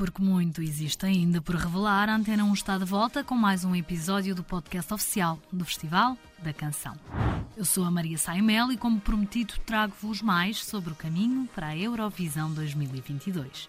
Porque muito existe ainda por revelar, a Antena 1 está de volta com mais um episódio do podcast oficial do Festival da Canção. Eu sou a Maria Saimel e, como prometido, trago-vos mais sobre o caminho para a Eurovisão 2022.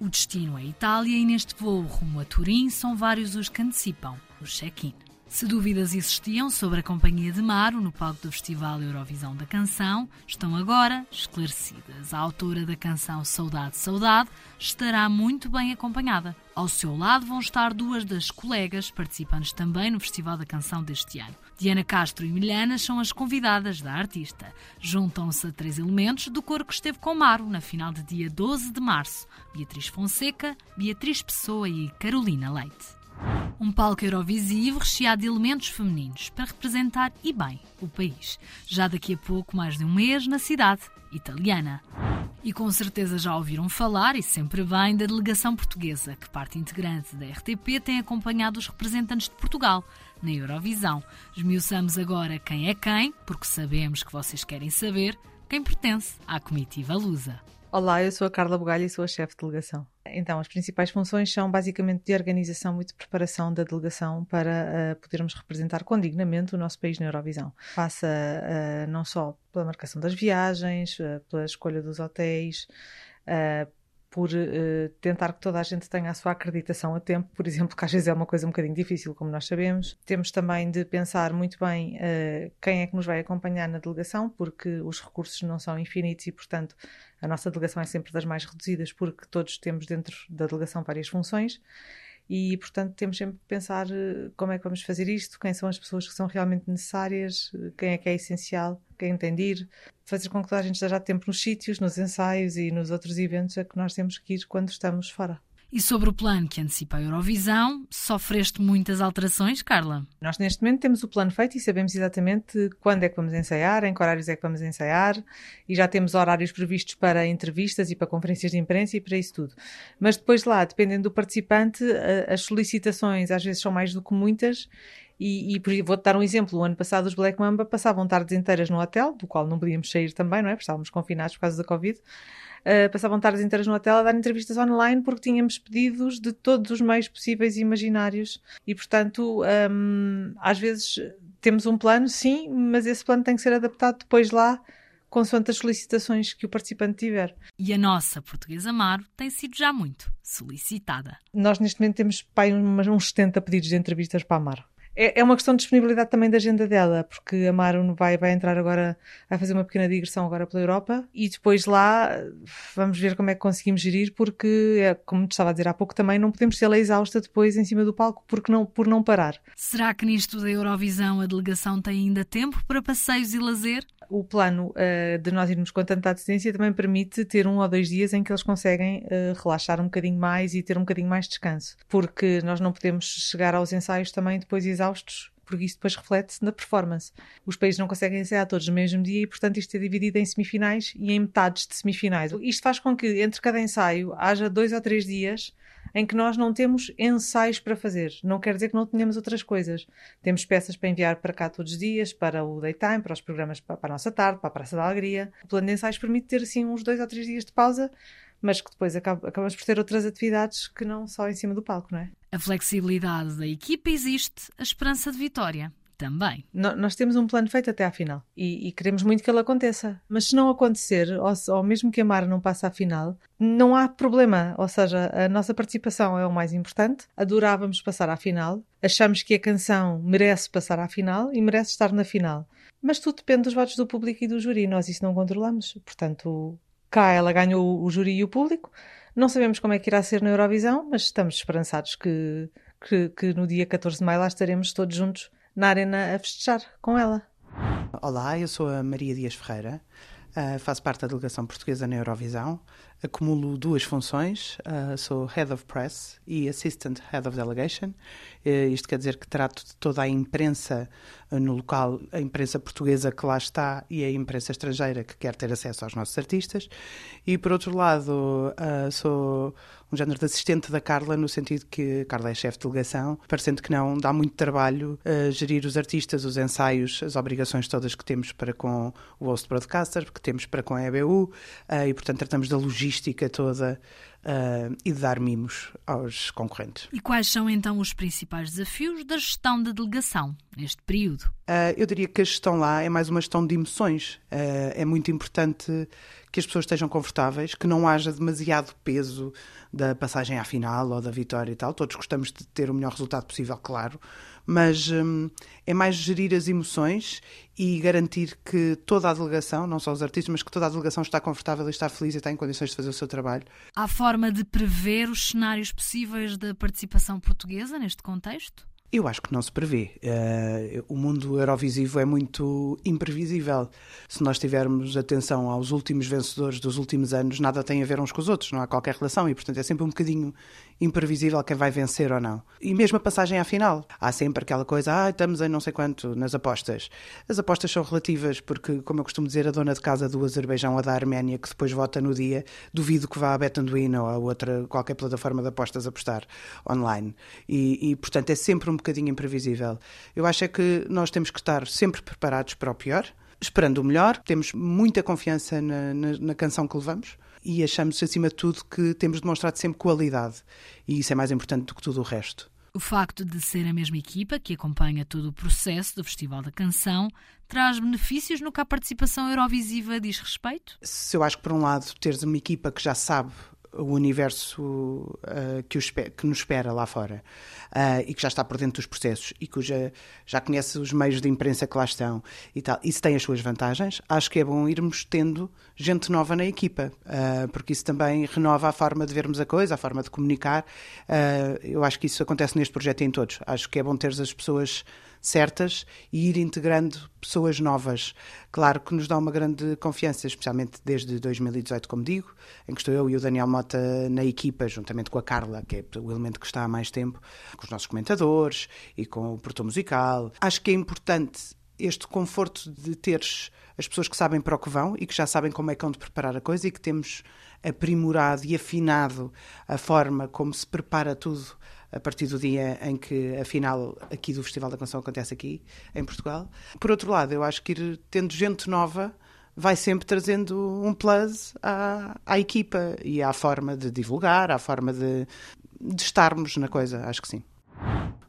O destino é Itália e neste voo rumo a Turim são vários os que antecipam o check-in. Se dúvidas existiam sobre a companhia de Maro no palco do Festival Eurovisão da Canção, estão agora esclarecidas. A autora da canção Saudade, Saudade estará muito bem acompanhada. Ao seu lado vão estar duas das colegas participantes também no Festival da Canção deste ano. Diana Castro e Milhana são as convidadas da artista. Juntam-se a três elementos do coro que esteve com Maro na final de dia 12 de março: Beatriz Fonseca, Beatriz Pessoa e Carolina Leite. Um palco Eurovisivo recheado de elementos femininos para representar e bem o país. Já daqui a pouco, mais de um mês, na cidade italiana. E com certeza já ouviram falar, e sempre bem, da delegação portuguesa, que parte integrante da RTP tem acompanhado os representantes de Portugal na Eurovisão. Esmiuçamos agora quem é quem, porque sabemos que vocês querem saber quem pertence à comitiva Lusa. Olá, eu sou a Carla Bugalho e sou a chefe de delegação. Então, as principais funções são basicamente de organização e de preparação da delegação para uh, podermos representar condignamente o nosso país na Eurovisão. Passa uh, não só pela marcação das viagens, uh, pela escolha dos hotéis, por uh, tentar que toda a gente tenha a sua acreditação a tempo, por exemplo, que às vezes é uma coisa um bocadinho difícil, como nós sabemos. Temos também de pensar muito bem uh, quem é que nos vai acompanhar na delegação, porque os recursos não são infinitos e, portanto, a nossa delegação é sempre das mais reduzidas, porque todos temos dentro da delegação várias funções e, portanto, temos sempre que pensar eh, como é que vamos fazer isto, quem são as pessoas que são realmente necessárias, quem é que é essencial, quem tem de ir, fazer com que toda a gente esteja a tempo nos sítios, nos ensaios e nos outros eventos a que nós temos que ir quando estamos fora. E sobre o plano que antecipa a Eurovisão, sofreste muitas alterações, Carla? Nós neste momento temos o plano feito e sabemos exatamente quando é que vamos ensaiar, em que horários é que vamos ensaiar e já temos horários previstos para entrevistas e para conferências de imprensa e para isso tudo. Mas depois lá, dependendo do participante, as solicitações às vezes são mais do que muitas e, e vou-te dar um exemplo. O ano passado os Black Mamba passavam tardes inteiras no hotel, do qual não podíamos sair também, não é? Porque estávamos confinados por causa da Covid uh, passavam tardes inteiras no hotel a dar entrevistas online porque tínhamos pedidos de todos os meios possíveis e imaginários. E, portanto, um, às vezes temos um plano, sim, mas esse plano tem que ser adaptado depois lá consoante as solicitações que o participante tiver. E a nossa portuguesa Amaro tem sido já muito solicitada. Nós neste momento temos pai, uns 70 pedidos de entrevistas para a Amaro. É, é uma questão de disponibilidade também da agenda dela, porque a Maru vai, vai entrar agora a fazer uma pequena digressão agora pela Europa e depois lá vamos ver como é que conseguimos gerir, porque, é, como te estava a dizer há pouco também, não podemos ser exausta depois em cima do palco porque não, por não parar. Será que nisto da Eurovisão a delegação tem ainda tempo para passeios e lazer? O plano uh, de nós irmos com tanta antecedência também permite ter um ou dois dias em que eles conseguem uh, relaxar um bocadinho mais e ter um bocadinho mais de descanso, porque nós não podemos chegar aos ensaios também depois exaustos porque isso depois reflete-se na performance. Os países não conseguem ensaiar todos no mesmo dia e, portanto, isto é dividido em semifinais e em metades de semifinais. Isto faz com que, entre cada ensaio, haja dois ou três dias em que nós não temos ensaios para fazer. Não quer dizer que não tenhamos outras coisas. Temos peças para enviar para cá todos os dias, para o daytime, para os programas para a nossa tarde, para a Praça da Alegria. O plano de ensaios permite ter assim uns dois ou três dias de pausa mas que depois acabamos por ter outras atividades que não só em cima do palco, não é? A flexibilidade da equipa existe, a esperança de vitória também. No, nós temos um plano feito até à final e, e, queremos muito que ele aconteça. Mas se não acontecer, ou, ou mesmo que a Mara não passe à final, não há problema. Ou seja, a nossa participação é o mais importante. Adorávamos passar à final. Achamos que a canção merece passar à final e merece estar na final. Mas tudo depende dos votos do público e do júri. Nós isso não controlamos. Portanto, Cá ela ganhou o júri e o público. Não sabemos como é que irá ser na Eurovisão, mas estamos esperançados que, que, que no dia 14 de maio lá estaremos todos juntos na arena a festejar com ela. Olá, eu sou a Maria Dias Ferreira, uh, faço parte da delegação portuguesa na Eurovisão acumulo duas funções, uh, sou Head of Press e Assistant Head of Delegation. Uh, isto quer dizer que trato de toda a imprensa no local, a imprensa portuguesa que lá está e a imprensa estrangeira que quer ter acesso aos nossos artistas. E, por outro lado, sou um género de assistente da Carla, no sentido que Carla é chefe de delegação, parecendo que não, dá muito trabalho gerir os artistas, os ensaios, as obrigações todas que temos para com o host broadcaster, que temos para com a EBU, e, portanto, tratamos da logística toda uh, e de dar mimos aos concorrentes. E quais são então os principais desafios da gestão da delegação neste período? Uh, eu diria que a gestão lá é mais uma gestão de emoções. Uh, é muito importante que as pessoas estejam confortáveis, que não haja demasiado peso da passagem à final ou da vitória e tal. Todos gostamos de ter o melhor resultado possível, claro, mas hum, é mais gerir as emoções e garantir que toda a delegação, não só os artistas, mas que toda a delegação está confortável e está feliz e está em condições de fazer o seu trabalho. Há forma de prever os cenários possíveis da participação portuguesa neste contexto? Eu acho que não se prevê. Uh, o mundo eurovisivo é muito imprevisível. Se nós tivermos atenção aos últimos vencedores dos últimos anos, nada tem a ver uns com os outros, não há qualquer relação e, portanto, é sempre um bocadinho imprevisível quem vai vencer ou não. E mesmo a passagem à final. Há sempre aquela coisa, ah, estamos em não sei quanto nas apostas. As apostas são relativas porque, como eu costumo dizer, a dona de casa do Azerbaijão ou da Arménia, que depois vota no dia, duvido que vá a Betanduin ou a outra, qualquer plataforma de apostas apostar online. E, e, portanto, é sempre um bocadinho imprevisível. Eu acho é que nós temos que estar sempre preparados para o pior, esperando o melhor, temos muita confiança na, na, na canção que levamos e achamos, acima de tudo, que temos demonstrado sempre qualidade. E isso é mais importante do que tudo o resto. O facto de ser a mesma equipa que acompanha todo o processo do Festival da Canção traz benefícios no que a participação Eurovisiva diz respeito? Se eu acho que, por um lado, teres uma equipa que já sabe o universo uh, que, que, nos espera lá fora uh, e que já está por dentro dos processos e que já, conhece os meios de imprensa que lá estão e tal, isso tem as suas vantagens. Acho que é bom irmos tendo gente nova na equipa, uh, porque isso também renova a forma de vermos a coisa, a forma de comunicar. eu acho que isso acontece neste projeto em todos. Acho que é bom ter as pessoas certas e ir integrando pessoas novas. Claro que nos dá uma grande confiança, especialmente desde 2018, como digo, em que estou eu e o Daniel Mota na equipa, juntamente com a Carla, que é o elemento que está há mais tempo, com os nossos comentadores e com o portão musical. Acho que é importante este conforto de teres as pessoas que sabem para o que vão e que já sabem como é que vão de preparar a coisa e que temos aprimorado e afinado a forma como se prepara tudo a partir do dia em que a final aqui do Festival da Canção acontece aqui, em Portugal. Por outro lado, eu acho que ir tendo gente nova vai sempre trazendo um plus à, à equipa e à forma de divulgar, à forma de, de estarmos na coisa, acho que sim.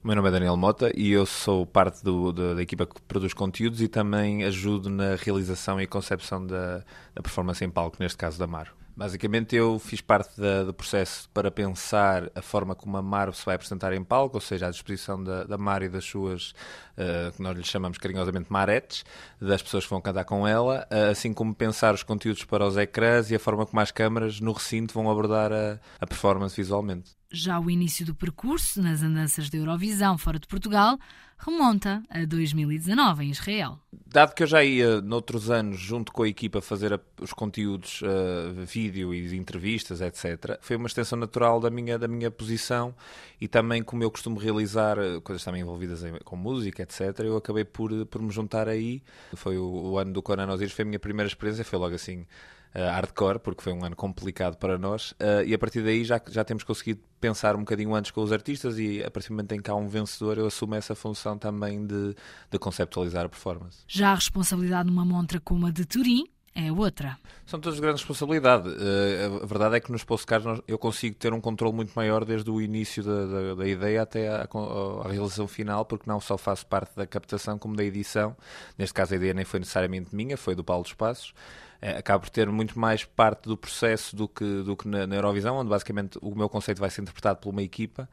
O meu nome é Daniel Mota e eu sou parte do, da, da, equipa que produz conteúdos e também ajudo na realização e concepção da, da performance em palco, neste caso da Maro. Basicamente, eu fiz parte da, do processo para pensar a forma como a Mar se vai apresentar em palco, ou seja, à disposição da, da e das suas, uh, que nós lhe chamamos carinhosamente maretes, das pessoas que vão cantar com ela, uh, assim como pensar os conteúdos para os ecrãs e a forma como as câmaras no recinto vão abordar a, a performance visualmente. Já o início do percurso nas andanças da Eurovisão fora de Portugal remonta a 2019 em Israel. Dado que eu já ia noutros anos junto com a equipa fazer os conteúdos uh, vídeo e entrevistas, etc., foi uma extensão natural da minha, da minha posição e também como eu costumo realizar uh, coisas também envolvidas em, com música, etc., eu acabei por, por me juntar aí. Foi o, o ano do Conan Osiris, foi a minha primeira experiência, foi logo assim hardcore, porque foi um ano complicado para nós, uh, e a partir daí já, já temos conseguido pensar um bocadinho antes com os artistas e a partir do momento em que há um vencedor eu assumo essa função também de, de conceptualizar a performance. Já a responsabilidade numa montra como a de Turim é outra. São todas grandes responsabilidades. Uh, a verdade é que nos postcards eu consigo ter um controle muito maior desde o início da, da, da ideia até à, à, realização final, porque não só faço parte da captação como da edição. Neste caso a ideia nem foi necessariamente minha, foi do Paulo dos Passos acaba por ter muito mais parte do processo do que, do que na, na, Eurovisão, onde basicamente o meu conceito vai ser interpretado por uma equipa,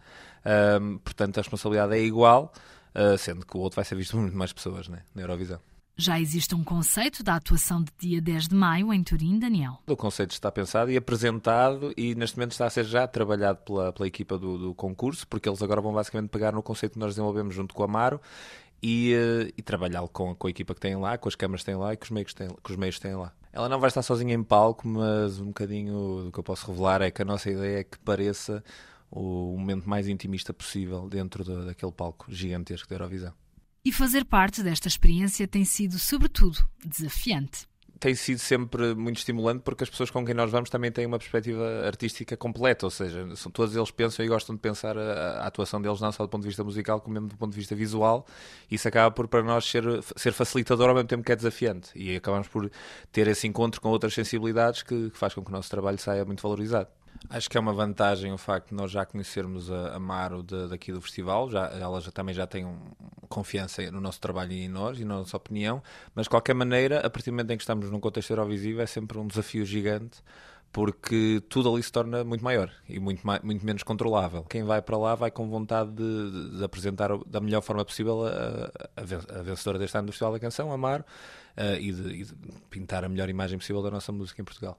um, portanto a responsabilidade é igual, uh, sendo que o outro vai ser visto por muito mais pessoas né, na Eurovisão. Já existe um conceito da atuação de dia 10 de maio em Turim, Daniel? O conceito está pensado e apresentado e neste momento está a ser já trabalhado pela, pela equipa do, do concurso, porque eles agora vão basicamente pegar no conceito que nós desenvolvemos junto com a Amaro e, uh, e trabalhá-lo com, com a equipa que tem lá, com as câmaras que têm lá e com os meios que têm, com os meios que têm lá. Ela não vai estar sozinha em palco, mas um bocadinho do que eu posso revelar é que a nossa ideia é que pareça o momento mais intimista possível dentro de, daquele palco gigantesco da Eurovisão. E fazer parte desta experiência tem sido, sobretudo, desafiante tem sido sempre muito estimulante porque as pessoas com quem nós vamos também têm uma perspectiva artística completa, ou seja, são, todos eles pensam e gostam de pensar a, a, atuação deles não só do ponto de vista musical, como mesmo do ponto de vista visual. Isso acaba por para nós ser, ser facilitador ao mesmo tempo que é desafiante e acabamos por ter esse encontro com outras sensibilidades que, que faz com que o nosso trabalho saia muito valorizado. Acho que é uma vantagem o facto de nós já conhecermos a, a Maro de, daqui do festival, já, ela já, também já tem um, confiança no nosso trabalho e em nós e na nossa opinião, mas de qualquer maneira, a partir do momento em que estamos num contexto Eurovisivo, é sempre um desafio gigante porque tudo ali se torna muito maior e muito, muito menos controlável. Quem vai para lá vai com vontade de, de apresentar da melhor forma possível a, a, vencedora deste ano do Festival da Canção, Amaro, uh, e, de, e de pintar a melhor imagem possível da nossa música em Portugal.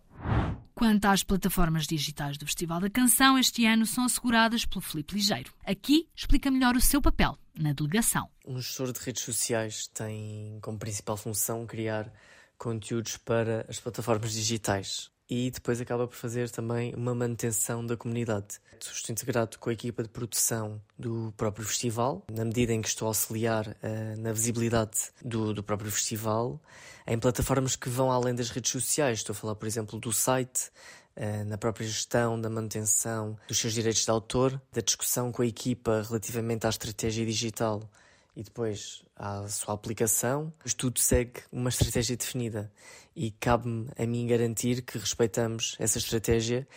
Quanto às plataformas digitais do Festival da Canção, este ano são asseguradas pelo Felipe Ligeiro. Aqui explica melhor o seu papel na delegação. Um gestor de redes sociais tem como principal função criar conteúdos para as plataformas digitais e depois acaba por fazer também uma manutenção da comunidade. Estou integrado com a equipa de produção do próprio festival, na medida em que estou a auxiliar uh, na visibilidade do, do próprio festival, em plataformas que vão além das redes sociais. Estou a falar, por exemplo, do site, uh, na própria gestão da manutenção dos seus direitos de autor, da discussão com a equipa relativamente à estratégia digital e depois à sua aplicação, mas tudo segue uma estratégia definida e cabe-me a mim garantir que respeitamos essa estratégia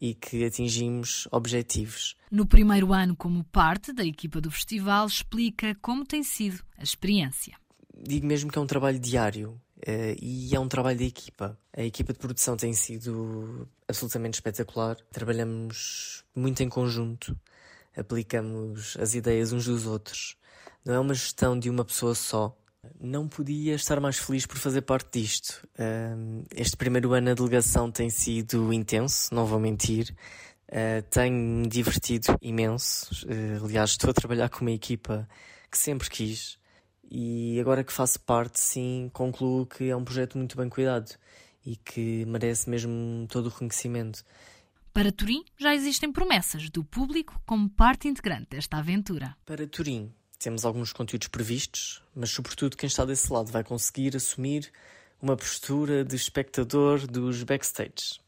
e que atingimos objetivos. No primeiro ano, como parte da equipa do festival, explica como tem sido a experiência. Digo mesmo que é um trabalho diário. Uh, e é um trabalho de equipa. A equipa de produção tem sido absolutamente espetacular. Trabalhamos muito em conjunto, aplicamos as ideias uns dos outros não é uma gestão de uma pessoa só. Não podia estar mais feliz por fazer parte disto. Este primeiro ano na delegação tem sido intenso, não vou mentir. Uh, Tenho-me divertido imenso. Uh, aliás, estou a trabalhar com uma equipa que sempre quis. E agora que faço parte, sim, concluo que é um projeto muito bem cuidado e que merece mesmo todo o reconhecimento. Para Turim, já existem promessas do público como parte integrante desta aventura. Para Turim, temos alguns conteúdos previstos, mas sobretudo quem está desse lado vai conseguir assumir uma postura de espectador dos backstage.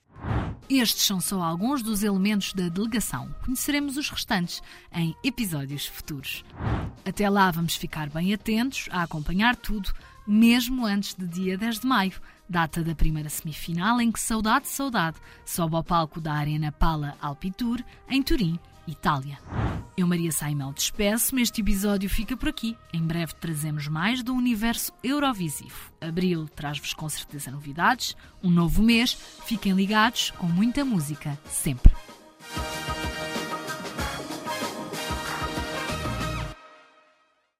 Estes são só alguns dos elementos da delegação. Conheceremos os restantes em episódios futuros. Até lá, vamos ficar bem atentos a acompanhar tudo, mesmo antes de dia 10 de maio, data da primeira semifinal em que Saudade Saudade sobe ao palco da Arena Pala Alpitur, em Turim, Itália. Eu, Maria Saimel, despeço-me. Este episódio fica por aqui. Em breve trazemos mais do universo Eurovisivo. Abril traz-vos com certeza novidades. Um novo mês. Fiquem ligados com muita música, sempre.